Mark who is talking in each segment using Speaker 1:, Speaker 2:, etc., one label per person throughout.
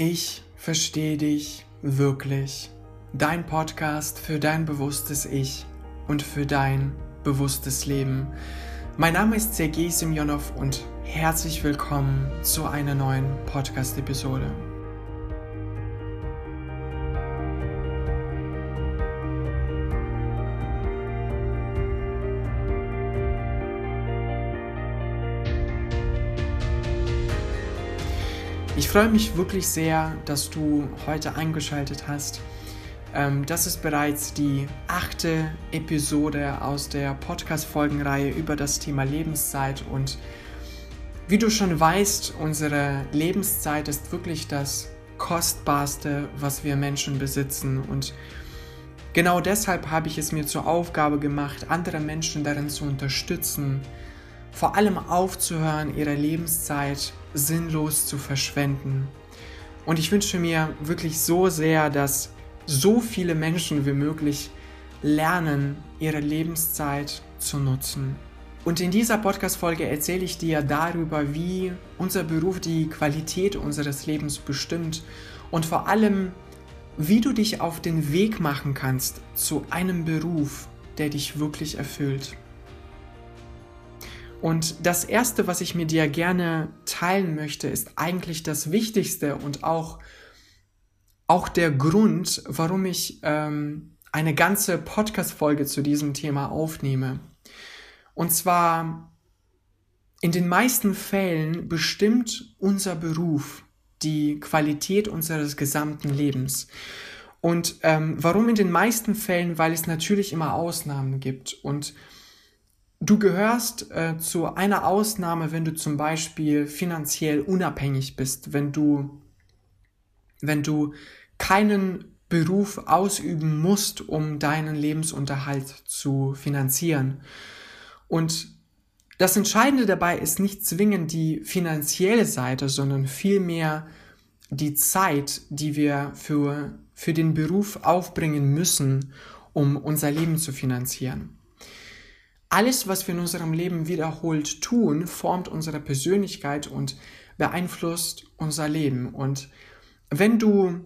Speaker 1: Ich verstehe dich wirklich. Dein Podcast für dein bewusstes Ich und für dein bewusstes Leben. Mein Name ist Sergei Semyonov und herzlich willkommen zu einer neuen Podcast-Episode. Ich freue mich wirklich sehr, dass du heute eingeschaltet hast. Ähm, das ist bereits die achte Episode aus der Podcast-Folgenreihe über das Thema Lebenszeit. Und wie du schon weißt, unsere Lebenszeit ist wirklich das Kostbarste, was wir Menschen besitzen. Und genau deshalb habe ich es mir zur Aufgabe gemacht, andere Menschen darin zu unterstützen, vor allem aufzuhören, ihre Lebenszeit sinnlos zu verschwenden. Und ich wünsche mir wirklich so sehr, dass so viele Menschen wie möglich lernen, ihre Lebenszeit zu nutzen. Und in dieser Podcast-Folge erzähle ich dir darüber, wie unser Beruf die Qualität unseres Lebens bestimmt und vor allem, wie du dich auf den Weg machen kannst zu einem Beruf, der dich wirklich erfüllt. Und das Erste, was ich mit dir gerne teilen möchte, ist eigentlich das Wichtigste und auch, auch der Grund, warum ich ähm, eine ganze Podcast-Folge zu diesem Thema aufnehme. Und zwar, in den meisten Fällen bestimmt unser Beruf die Qualität unseres gesamten Lebens. Und ähm, warum in den meisten Fällen? Weil es natürlich immer Ausnahmen gibt. Und Du gehörst äh, zu einer Ausnahme, wenn du zum Beispiel finanziell unabhängig bist, wenn du, wenn du keinen Beruf ausüben musst, um deinen Lebensunterhalt zu finanzieren. Und das Entscheidende dabei ist nicht zwingend die finanzielle Seite, sondern vielmehr die Zeit, die wir für, für den Beruf aufbringen müssen, um unser Leben zu finanzieren. Alles, was wir in unserem Leben wiederholt tun, formt unsere Persönlichkeit und beeinflusst unser Leben. Und wenn du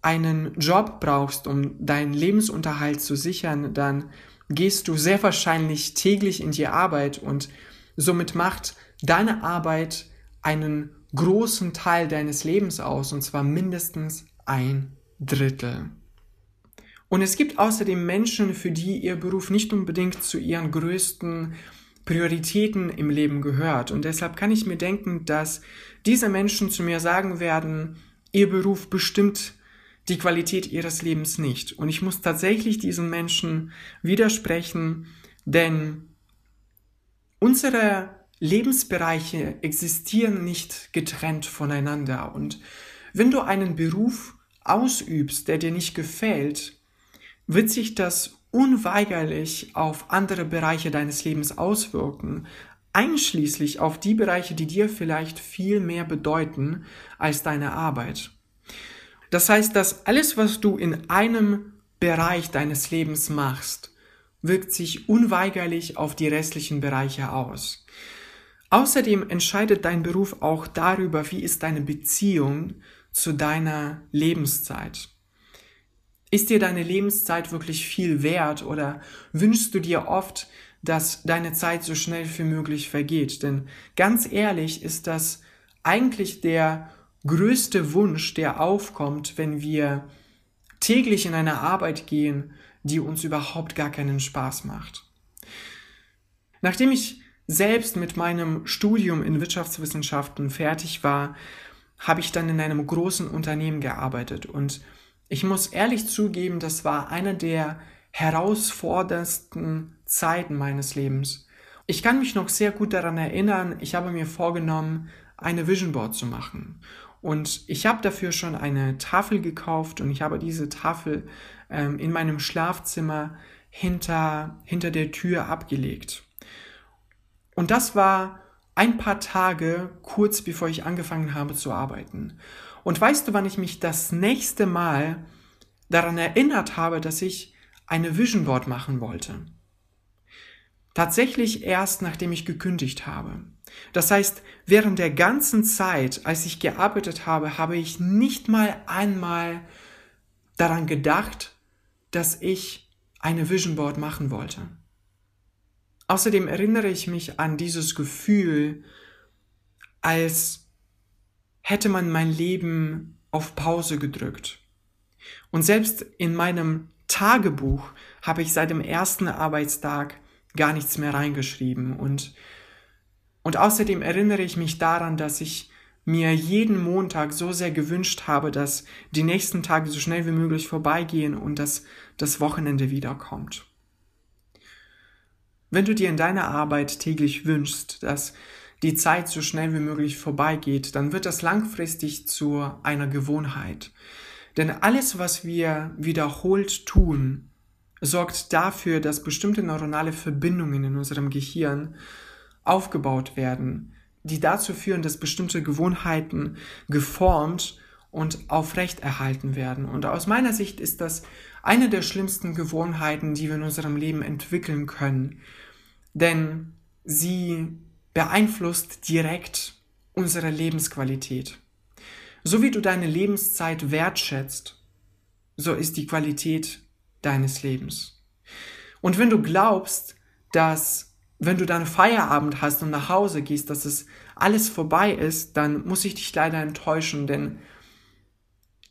Speaker 1: einen Job brauchst, um deinen Lebensunterhalt zu sichern, dann gehst du sehr wahrscheinlich täglich in die Arbeit und somit macht deine Arbeit einen großen Teil deines Lebens aus, und zwar mindestens ein Drittel. Und es gibt außerdem Menschen, für die ihr Beruf nicht unbedingt zu ihren größten Prioritäten im Leben gehört. Und deshalb kann ich mir denken, dass diese Menschen zu mir sagen werden, ihr Beruf bestimmt die Qualität ihres Lebens nicht. Und ich muss tatsächlich diesen Menschen widersprechen, denn unsere Lebensbereiche existieren nicht getrennt voneinander. Und wenn du einen Beruf ausübst, der dir nicht gefällt, wird sich das unweigerlich auf andere Bereiche deines Lebens auswirken, einschließlich auf die Bereiche, die dir vielleicht viel mehr bedeuten als deine Arbeit. Das heißt, dass alles, was du in einem Bereich deines Lebens machst, wirkt sich unweigerlich auf die restlichen Bereiche aus. Außerdem entscheidet dein Beruf auch darüber, wie ist deine Beziehung zu deiner Lebenszeit. Ist dir deine Lebenszeit wirklich viel wert oder wünschst du dir oft, dass deine Zeit so schnell wie möglich vergeht? Denn ganz ehrlich ist das eigentlich der größte Wunsch, der aufkommt, wenn wir täglich in eine Arbeit gehen, die uns überhaupt gar keinen Spaß macht. Nachdem ich selbst mit meinem Studium in Wirtschaftswissenschaften fertig war, habe ich dann in einem großen Unternehmen gearbeitet und ich muss ehrlich zugeben, das war eine der herausforderndsten Zeiten meines Lebens. Ich kann mich noch sehr gut daran erinnern, ich habe mir vorgenommen, eine Vision Board zu machen. Und ich habe dafür schon eine Tafel gekauft und ich habe diese Tafel ähm, in meinem Schlafzimmer hinter, hinter der Tür abgelegt. Und das war ein paar Tage kurz bevor ich angefangen habe zu arbeiten. Und weißt du, wann ich mich das nächste Mal daran erinnert habe, dass ich eine Vision Board machen wollte? Tatsächlich erst nachdem ich gekündigt habe. Das heißt, während der ganzen Zeit, als ich gearbeitet habe, habe ich nicht mal einmal daran gedacht, dass ich eine Vision Board machen wollte. Außerdem erinnere ich mich an dieses Gefühl, als hätte man mein Leben auf Pause gedrückt. Und selbst in meinem Tagebuch habe ich seit dem ersten Arbeitstag gar nichts mehr reingeschrieben und und außerdem erinnere ich mich daran, dass ich mir jeden Montag so sehr gewünscht habe, dass die nächsten Tage so schnell wie möglich vorbeigehen und dass das Wochenende wiederkommt. Wenn du dir in deiner Arbeit täglich wünschst, dass die Zeit so schnell wie möglich vorbeigeht, dann wird das langfristig zu einer Gewohnheit. Denn alles, was wir wiederholt tun, sorgt dafür, dass bestimmte neuronale Verbindungen in unserem Gehirn aufgebaut werden, die dazu führen, dass bestimmte Gewohnheiten geformt und aufrechterhalten werden. Und aus meiner Sicht ist das eine der schlimmsten Gewohnheiten, die wir in unserem Leben entwickeln können. Denn sie beeinflusst direkt unsere Lebensqualität. So wie du deine Lebenszeit wertschätzt, so ist die Qualität deines Lebens. Und wenn du glaubst, dass wenn du dann Feierabend hast und nach Hause gehst, dass es alles vorbei ist, dann muss ich dich leider enttäuschen, denn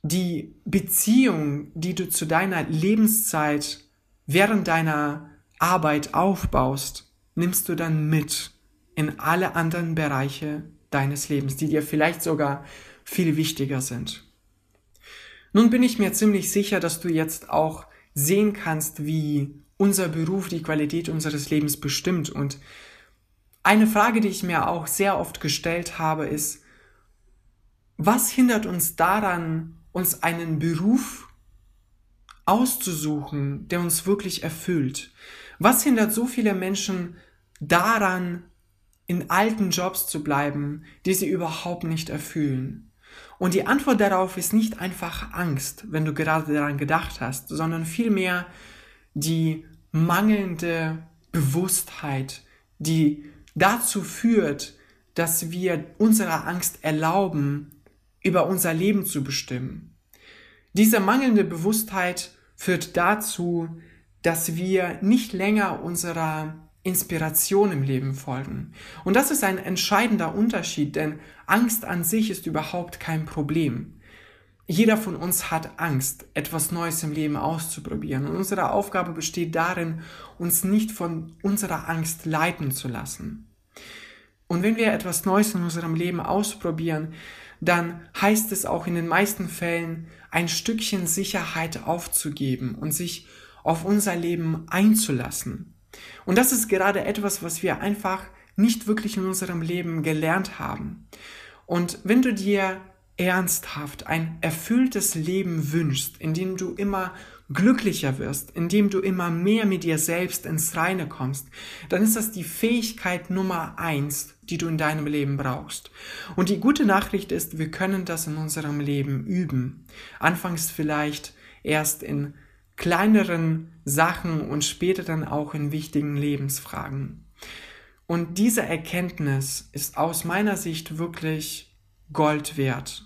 Speaker 1: die Beziehung, die du zu deiner Lebenszeit während deiner Arbeit aufbaust, nimmst du dann mit in alle anderen Bereiche deines Lebens, die dir vielleicht sogar viel wichtiger sind. Nun bin ich mir ziemlich sicher, dass du jetzt auch sehen kannst, wie unser Beruf die Qualität unseres Lebens bestimmt. Und eine Frage, die ich mir auch sehr oft gestellt habe, ist, was hindert uns daran, uns einen Beruf auszusuchen, der uns wirklich erfüllt? Was hindert so viele Menschen daran, in alten Jobs zu bleiben, die sie überhaupt nicht erfüllen? Und die Antwort darauf ist nicht einfach Angst, wenn du gerade daran gedacht hast, sondern vielmehr die mangelnde Bewusstheit, die dazu führt, dass wir unserer Angst erlauben, über unser Leben zu bestimmen. Diese mangelnde Bewusstheit führt dazu, dass wir nicht länger unserer Inspiration im Leben folgen. Und das ist ein entscheidender Unterschied, denn Angst an sich ist überhaupt kein Problem. Jeder von uns hat Angst, etwas Neues im Leben auszuprobieren. Und unsere Aufgabe besteht darin, uns nicht von unserer Angst leiten zu lassen. Und wenn wir etwas Neues in unserem Leben ausprobieren, dann heißt es auch in den meisten Fällen, ein Stückchen Sicherheit aufzugeben und sich auf unser Leben einzulassen. Und das ist gerade etwas, was wir einfach nicht wirklich in unserem Leben gelernt haben. Und wenn du dir ernsthaft ein erfülltes Leben wünschst, in dem du immer glücklicher wirst, in dem du immer mehr mit dir selbst ins Reine kommst, dann ist das die Fähigkeit Nummer eins, die du in deinem Leben brauchst. Und die gute Nachricht ist, wir können das in unserem Leben üben. Anfangs vielleicht erst in kleineren Sachen und später dann auch in wichtigen Lebensfragen. Und diese Erkenntnis ist aus meiner Sicht wirklich Gold wert.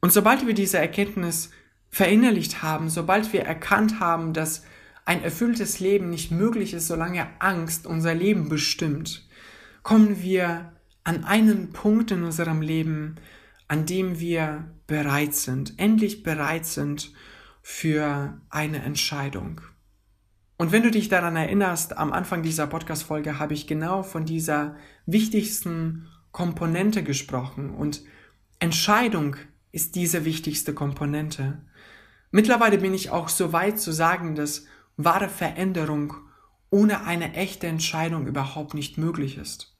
Speaker 1: Und sobald wir diese Erkenntnis verinnerlicht haben, sobald wir erkannt haben, dass ein erfülltes Leben nicht möglich ist, solange Angst unser Leben bestimmt, kommen wir an einen Punkt in unserem Leben, an dem wir bereit sind, endlich bereit sind für eine Entscheidung. Und wenn du dich daran erinnerst, am Anfang dieser Podcast-Folge habe ich genau von dieser wichtigsten Komponente gesprochen und Entscheidung ist diese wichtigste Komponente. Mittlerweile bin ich auch so weit zu sagen, dass wahre Veränderung ohne eine echte Entscheidung überhaupt nicht möglich ist.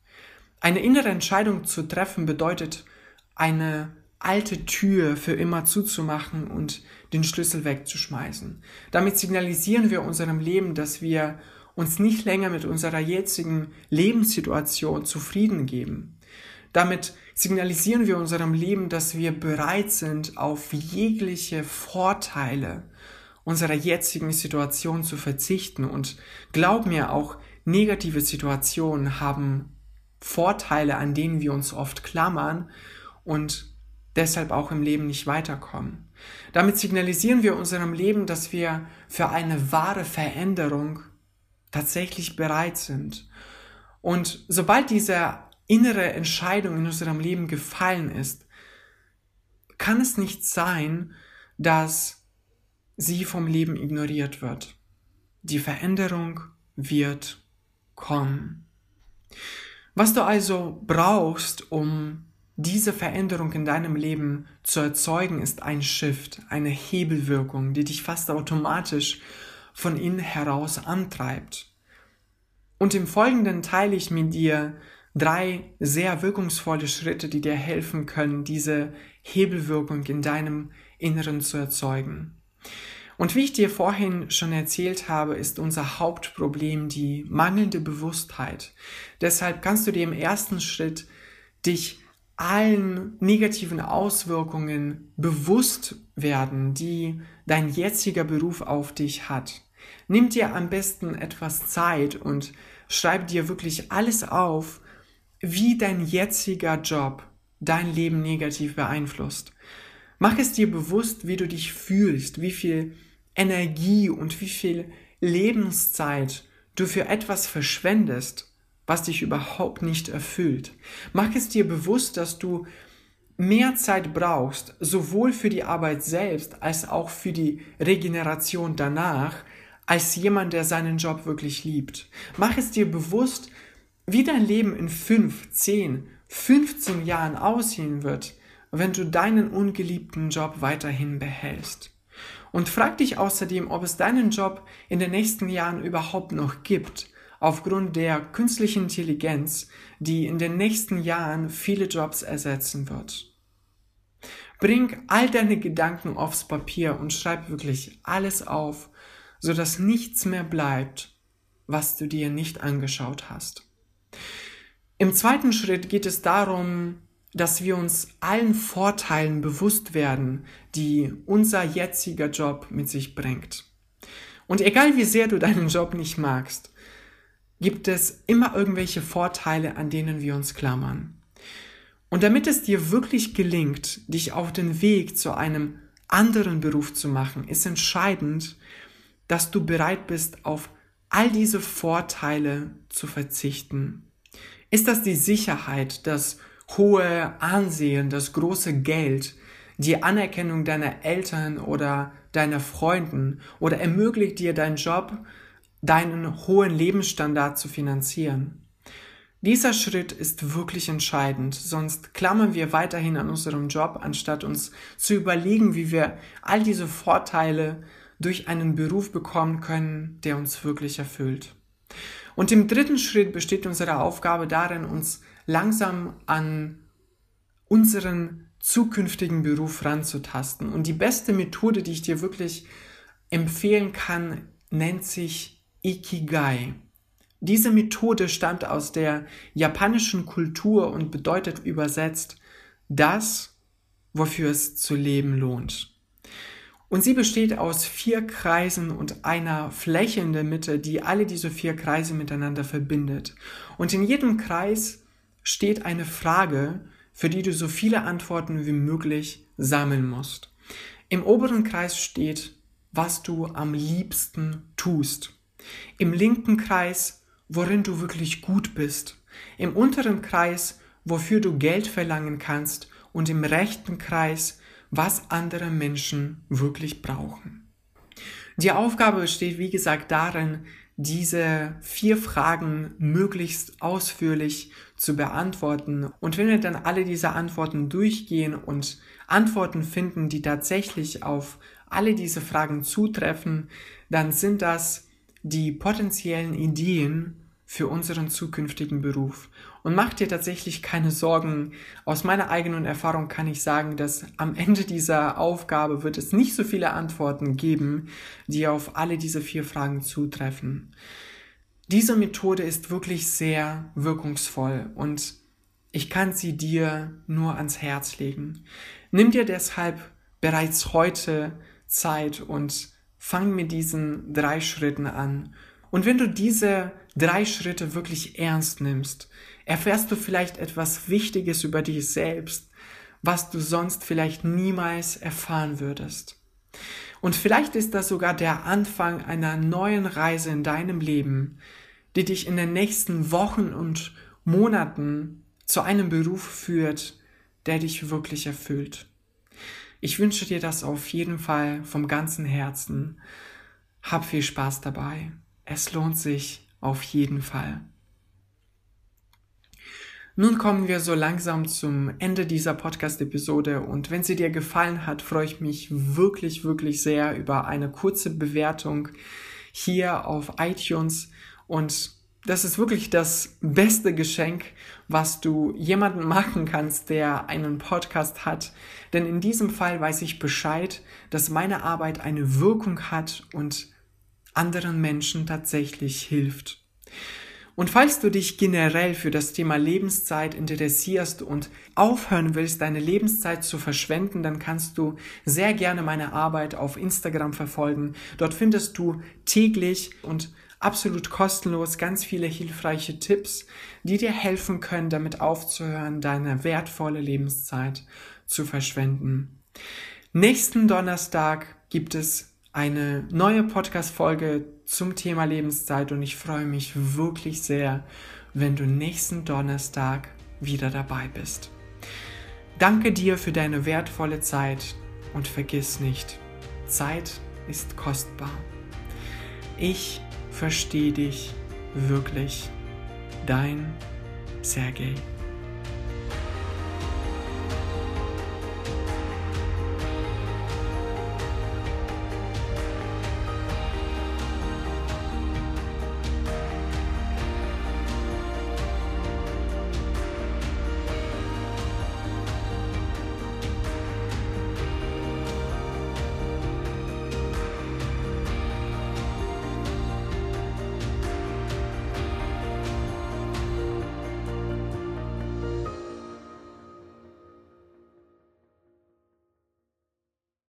Speaker 1: Eine innere Entscheidung zu treffen bedeutet, eine alte Tür für immer zuzumachen und den Schlüssel wegzuschmeißen. Damit signalisieren wir unserem Leben, dass wir uns nicht länger mit unserer jetzigen Lebenssituation zufrieden geben. Damit signalisieren wir unserem Leben, dass wir bereit sind, auf jegliche Vorteile unserer jetzigen Situation zu verzichten. Und glaub mir, auch negative Situationen haben Vorteile, an denen wir uns oft klammern und deshalb auch im Leben nicht weiterkommen. Damit signalisieren wir unserem Leben, dass wir für eine wahre Veränderung tatsächlich bereit sind. Und sobald diese innere Entscheidung in unserem Leben gefallen ist, kann es nicht sein, dass sie vom Leben ignoriert wird. Die Veränderung wird kommen. Was du also brauchst, um diese Veränderung in deinem Leben zu erzeugen, ist ein Shift, eine Hebelwirkung, die dich fast automatisch von innen heraus antreibt. Und im Folgenden teile ich mit dir drei sehr wirkungsvolle Schritte, die dir helfen können, diese Hebelwirkung in deinem Inneren zu erzeugen. Und wie ich dir vorhin schon erzählt habe, ist unser Hauptproblem die mangelnde Bewusstheit. Deshalb kannst du dir im ersten Schritt dich allen negativen Auswirkungen bewusst werden, die dein jetziger Beruf auf dich hat. Nimm dir am besten etwas Zeit und schreib dir wirklich alles auf, wie dein jetziger Job dein Leben negativ beeinflusst. Mach es dir bewusst, wie du dich fühlst, wie viel Energie und wie viel Lebenszeit du für etwas verschwendest, was dich überhaupt nicht erfüllt. Mach es dir bewusst, dass du mehr Zeit brauchst, sowohl für die Arbeit selbst als auch für die Regeneration danach, als jemand, der seinen Job wirklich liebt. Mach es dir bewusst, wie dein Leben in 5, 10, 15 Jahren aussehen wird, wenn du deinen ungeliebten Job weiterhin behältst. Und frag dich außerdem, ob es deinen Job in den nächsten Jahren überhaupt noch gibt, aufgrund der künstlichen Intelligenz, die in den nächsten Jahren viele Jobs ersetzen wird. Bring all deine Gedanken aufs Papier und schreib wirklich alles auf, so dass nichts mehr bleibt, was du dir nicht angeschaut hast. Im zweiten Schritt geht es darum, dass wir uns allen Vorteilen bewusst werden, die unser jetziger Job mit sich bringt. Und egal wie sehr du deinen Job nicht magst, gibt es immer irgendwelche Vorteile, an denen wir uns klammern. Und damit es dir wirklich gelingt, dich auf den Weg zu einem anderen Beruf zu machen, ist entscheidend, dass du bereit bist, auf all diese Vorteile zu verzichten. Ist das die Sicherheit, das hohe Ansehen, das große Geld, die Anerkennung deiner Eltern oder deiner Freunden oder ermöglicht dir dein Job, deinen hohen Lebensstandard zu finanzieren? Dieser Schritt ist wirklich entscheidend, sonst klammern wir weiterhin an unserem Job, anstatt uns zu überlegen, wie wir all diese Vorteile durch einen Beruf bekommen können, der uns wirklich erfüllt. Und im dritten Schritt besteht unsere Aufgabe darin, uns langsam an unseren zukünftigen Beruf ranzutasten. Und die beste Methode, die ich dir wirklich empfehlen kann, nennt sich Ikigai. Diese Methode stammt aus der japanischen Kultur und bedeutet übersetzt das, wofür es zu leben lohnt. Und sie besteht aus vier Kreisen und einer Fläche in der Mitte, die alle diese vier Kreise miteinander verbindet. Und in jedem Kreis steht eine Frage, für die du so viele Antworten wie möglich sammeln musst. Im oberen Kreis steht, was du am liebsten tust. Im linken Kreis, worin du wirklich gut bist. Im unteren Kreis, wofür du Geld verlangen kannst. Und im rechten Kreis, was andere Menschen wirklich brauchen. Die Aufgabe besteht, wie gesagt, darin, diese vier Fragen möglichst ausführlich zu beantworten. Und wenn wir dann alle diese Antworten durchgehen und Antworten finden, die tatsächlich auf alle diese Fragen zutreffen, dann sind das die potenziellen Ideen für unseren zukünftigen Beruf. Und mach dir tatsächlich keine Sorgen. Aus meiner eigenen Erfahrung kann ich sagen, dass am Ende dieser Aufgabe wird es nicht so viele Antworten geben, die auf alle diese vier Fragen zutreffen. Diese Methode ist wirklich sehr wirkungsvoll und ich kann sie dir nur ans Herz legen. Nimm dir deshalb bereits heute Zeit und fang mit diesen drei Schritten an. Und wenn du diese drei Schritte wirklich ernst nimmst, erfährst du vielleicht etwas Wichtiges über dich selbst, was du sonst vielleicht niemals erfahren würdest. Und vielleicht ist das sogar der Anfang einer neuen Reise in deinem Leben, die dich in den nächsten Wochen und Monaten zu einem Beruf führt, der dich wirklich erfüllt. Ich wünsche dir das auf jeden Fall vom ganzen Herzen. Hab viel Spaß dabei. Es lohnt sich auf jeden Fall. Nun kommen wir so langsam zum Ende dieser Podcast-Episode und wenn sie dir gefallen hat, freue ich mich wirklich, wirklich sehr über eine kurze Bewertung hier auf iTunes und das ist wirklich das beste Geschenk, was du jemanden machen kannst, der einen Podcast hat. Denn in diesem Fall weiß ich Bescheid, dass meine Arbeit eine Wirkung hat und anderen Menschen tatsächlich hilft. Und falls du dich generell für das Thema Lebenszeit interessierst und aufhören willst, deine Lebenszeit zu verschwenden, dann kannst du sehr gerne meine Arbeit auf Instagram verfolgen. Dort findest du täglich und absolut kostenlos ganz viele hilfreiche Tipps, die dir helfen können, damit aufzuhören, deine wertvolle Lebenszeit zu verschwenden. Nächsten Donnerstag gibt es eine neue Podcast-Folge zum Thema Lebenszeit und ich freue mich wirklich sehr, wenn du nächsten Donnerstag wieder dabei bist. Danke dir für deine wertvolle Zeit und vergiss nicht, Zeit ist kostbar. Ich verstehe dich wirklich. Dein Sergei.